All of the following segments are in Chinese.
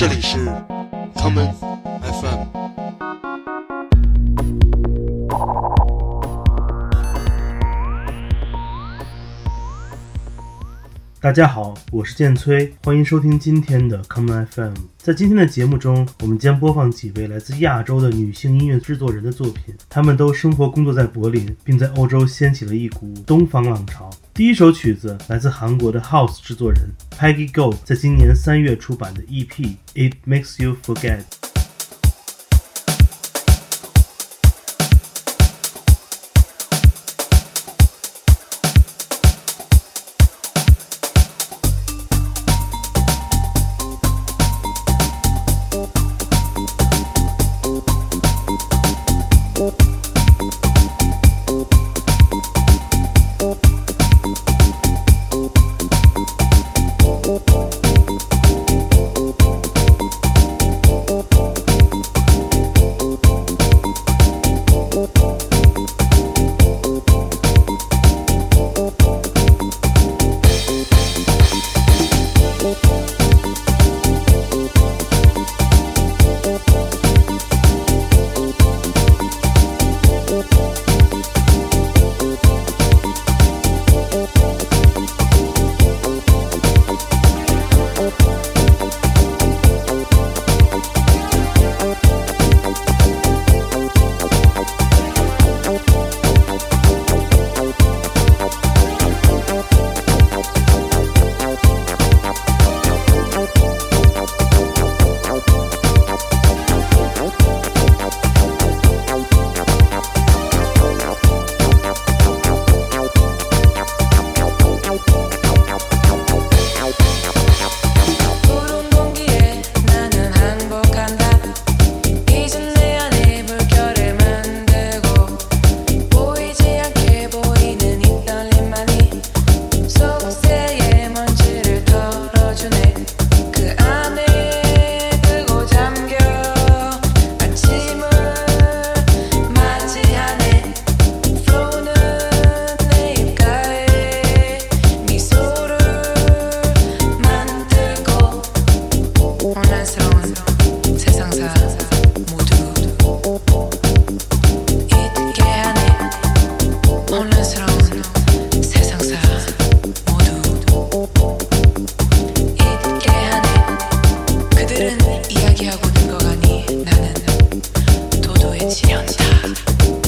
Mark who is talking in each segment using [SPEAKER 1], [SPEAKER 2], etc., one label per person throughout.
[SPEAKER 1] 这里是 common FM。
[SPEAKER 2] 大家好，我是剑崔，欢迎收听今天的 Common FM。在今天的节目中，我们将播放几位来自亚洲的女性音乐制作人的作品，她们都生活工作在柏林，并在欧洲掀起了一股东方浪潮。第一首曲子来自韩国的 House 制作人 Peggy Go 在今年三月出版的 EP《It Makes You Forget》。Thank you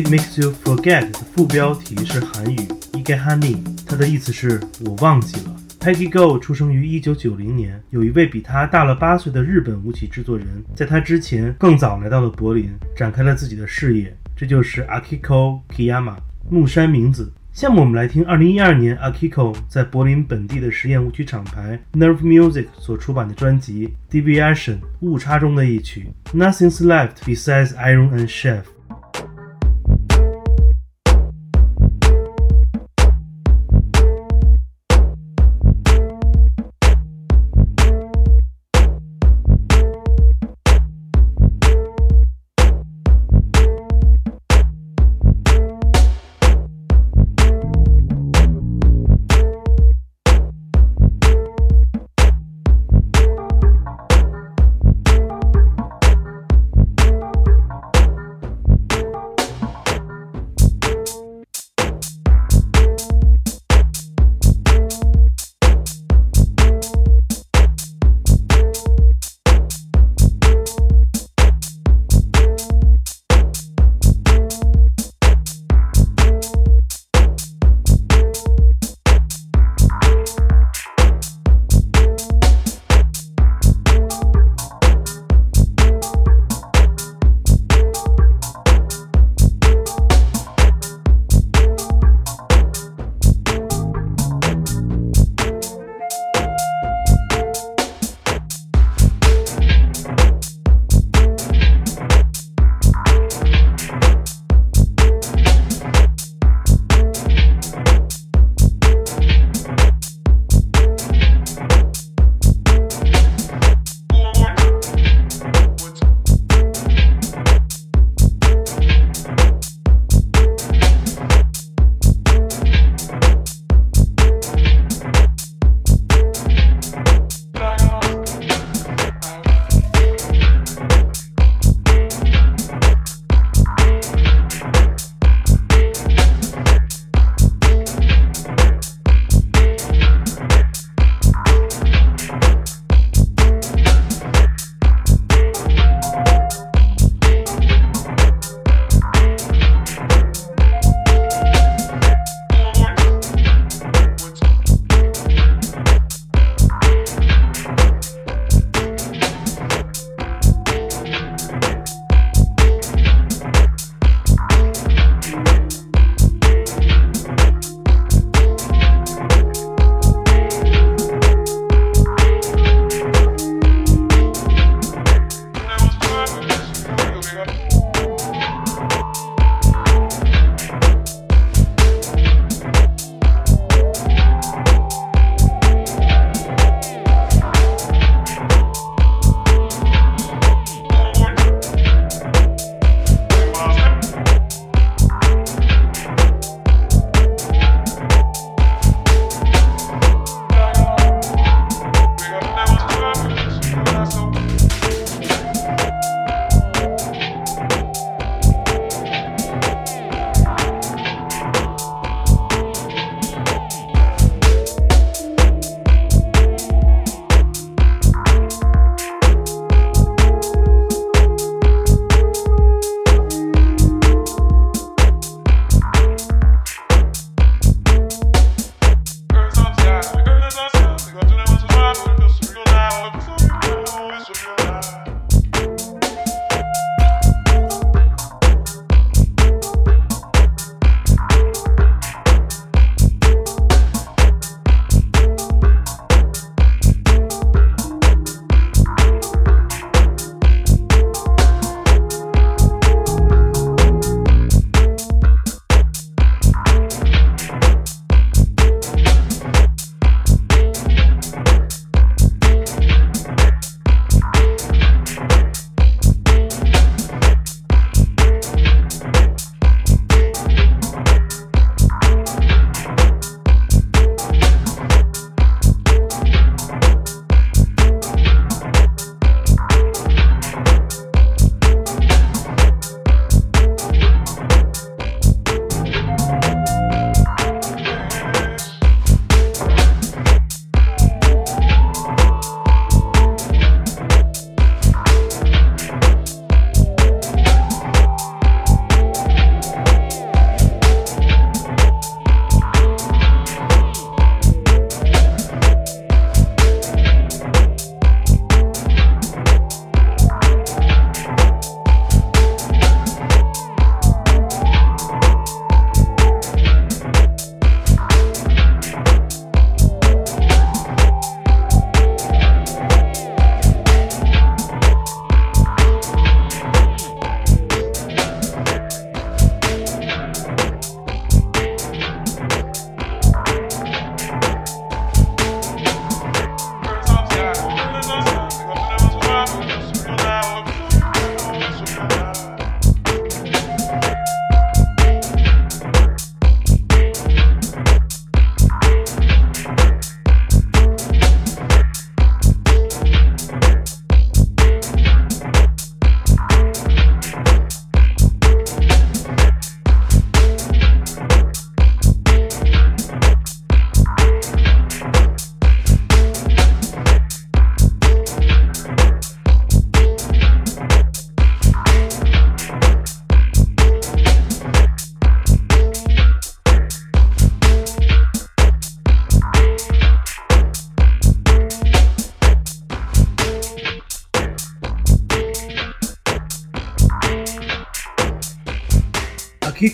[SPEAKER 2] It Makes You Forget》的副标题是韩语 i g e h a n i 它的意思是我忘记了。Peggy Go 出生于1990年，有一位比他大了八岁的日本舞曲制作人，在他之前更早来到了柏林，展开了自己的事业。这就是 Akiko Kiyama 木山明子。下面我们来听2012年 Akiko 在柏林本地的实验舞曲厂牌 Nerve Music 所出版的专辑《Deviation》误差中的一曲《Nothing's Left Besides Iron and Chef》。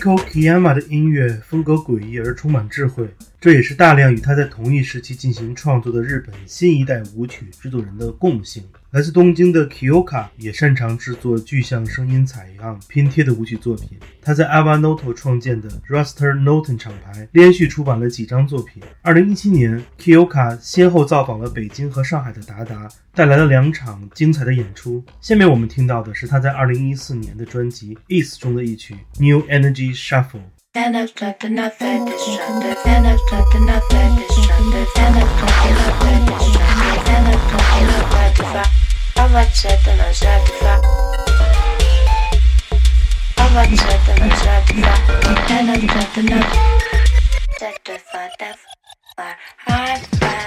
[SPEAKER 2] Kiko Kiyama 的音乐风格诡异而充满智慧，这也是大量与他在同一时期进行创作的日本新一代舞曲制作人的共性。来自东京的 Kiyoka 也擅长制作具象声音采样拼贴的舞曲作品。他在 Avanoto 创建的 Roster Noten 厂牌连续出版了几张作品。二零一七年，Kiyoka 先后造访了北京和上海的达达，带来了两场精彩的演出。下面我们听到的是他在二零一四年的专辑《East》中的一曲《New Energy Shuffle》。
[SPEAKER 3] And I've got another distractor. And I've got another distractor. And I've got another distractor. And I've got another diva. I watch it and I'm sad diva. I watch it and I'm sad diva. And I've got another distractor. That diva, that far. High five.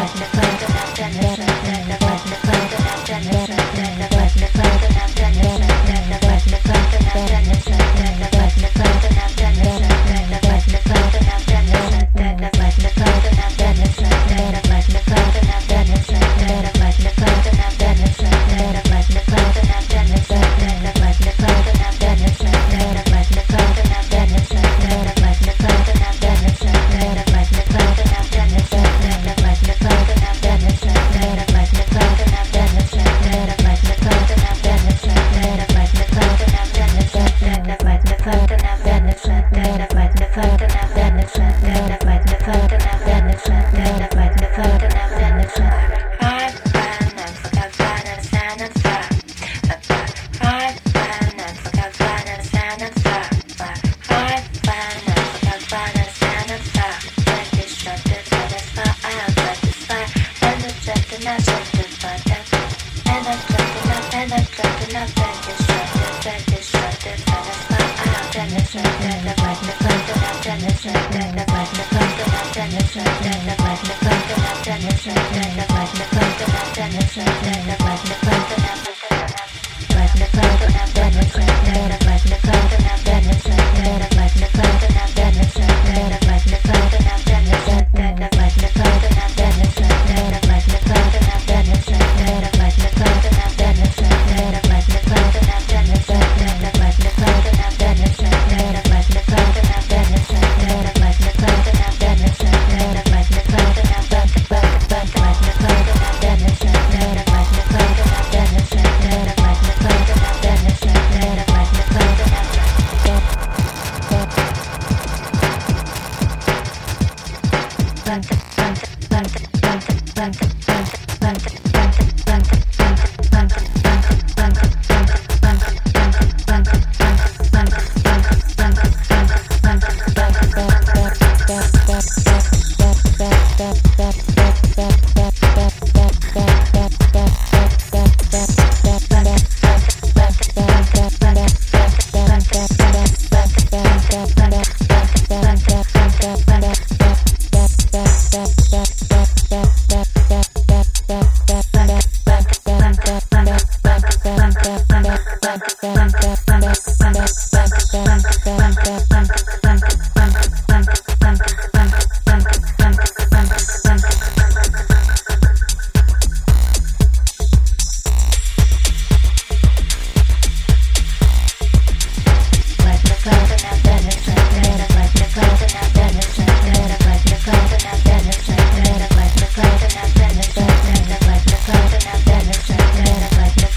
[SPEAKER 3] listen, listen,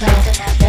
[SPEAKER 3] that flow.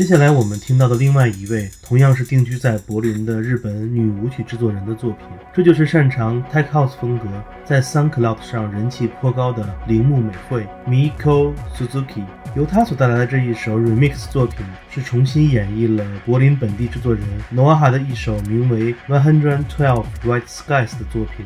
[SPEAKER 2] 接下来我们听到的另外一位，同样是定居在柏林的日本女舞曲制作人的作品，这就是擅长 tech house 风格，在 SoundCloud 上人气颇高的铃木美惠 Miko Suzuki。由她所带来的这一首 remix 作品，是重新演绎了柏林本地制作人 Noah 的一首名为 One Hundred Twelve White Skies 的作品。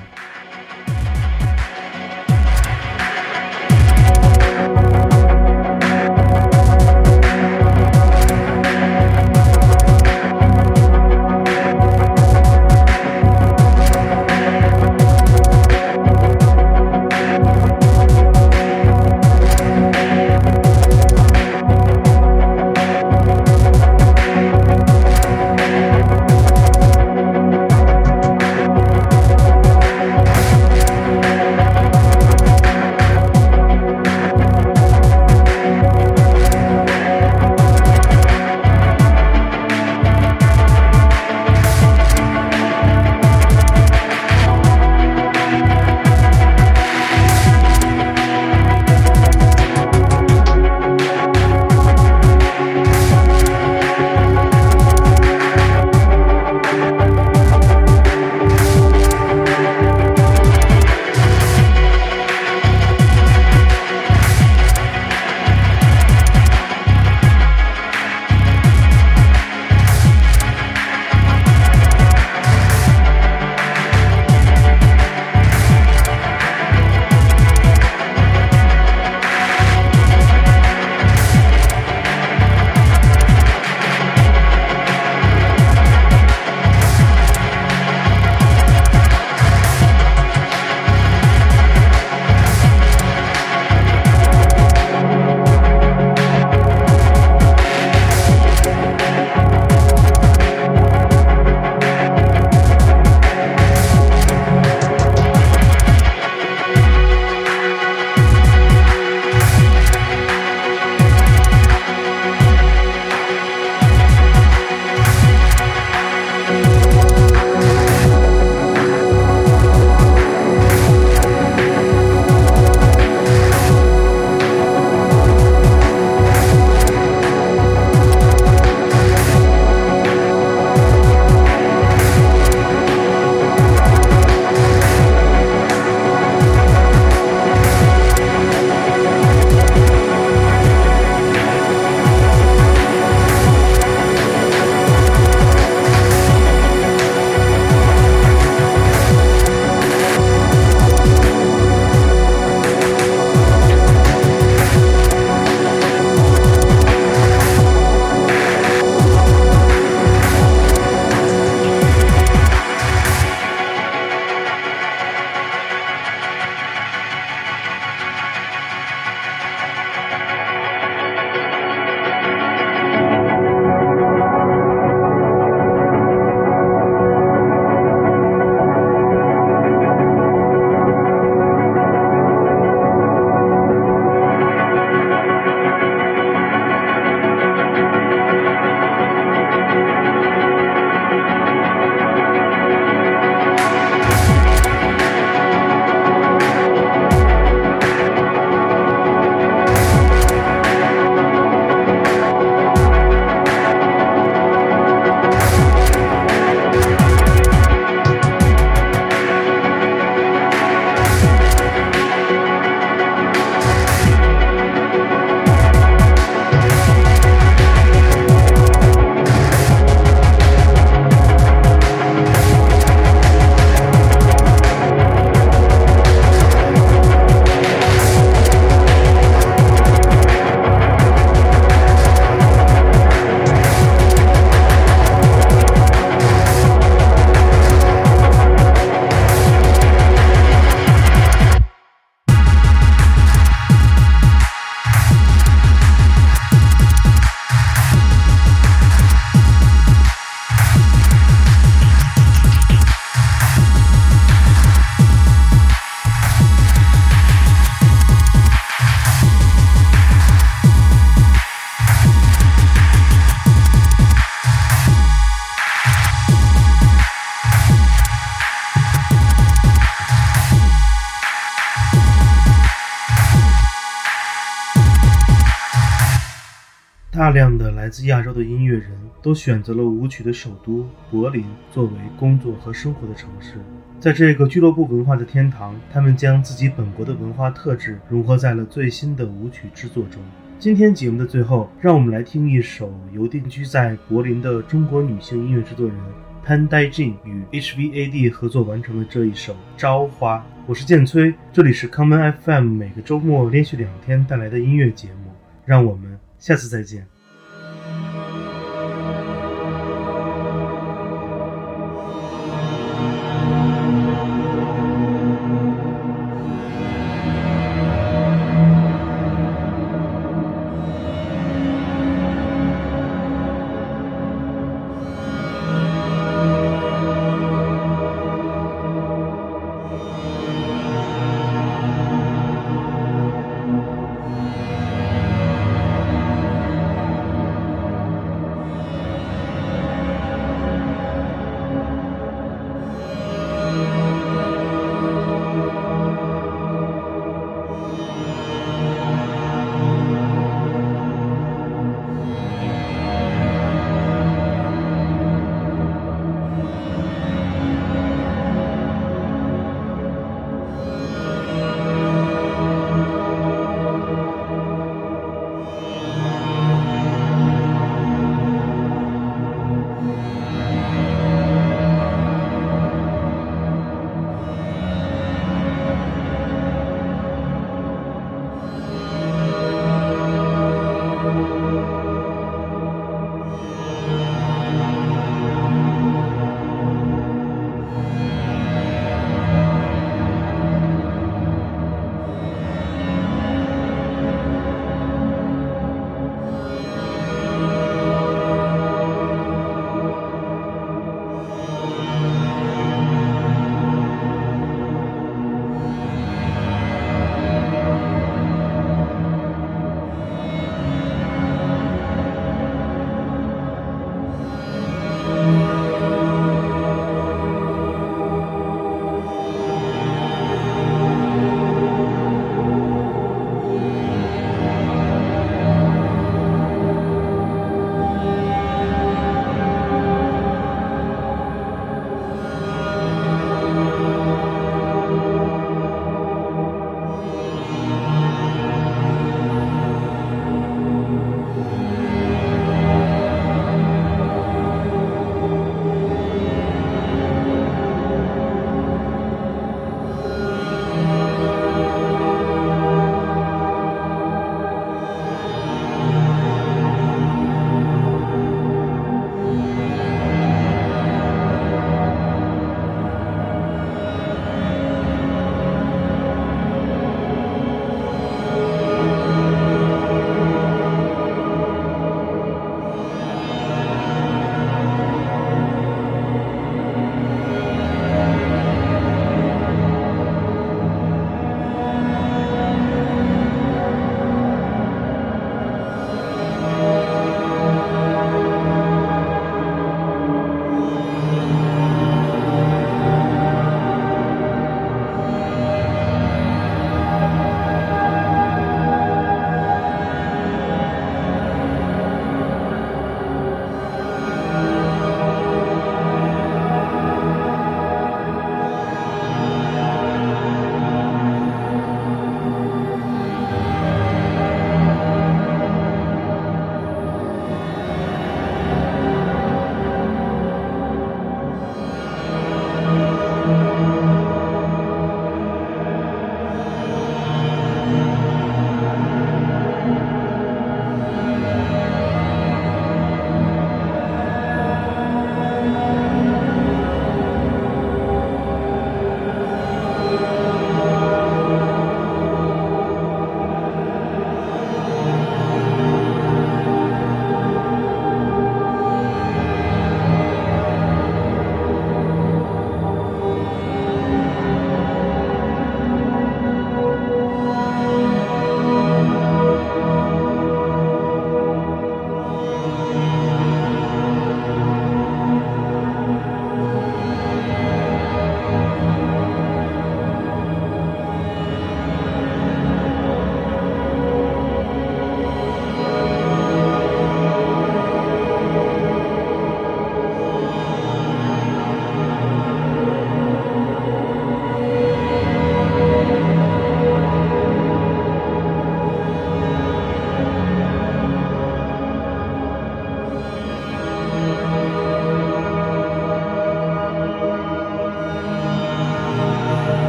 [SPEAKER 2] 量的来自亚洲的音乐人都选择了舞曲的首都柏林作为工作和生活的城市。在这个俱乐部文化的天堂，他们将自己本国的文化特质融合在了最新的舞曲制作中。今天节目的最后，让我们来听一首由定居在柏林的中国女性音乐制作人潘代静与 HVAD 合作完成的这一首《朝花》。我是建崔，这里是康门 FM，每个周末连续两天带来的音乐节目。让我们下次再见。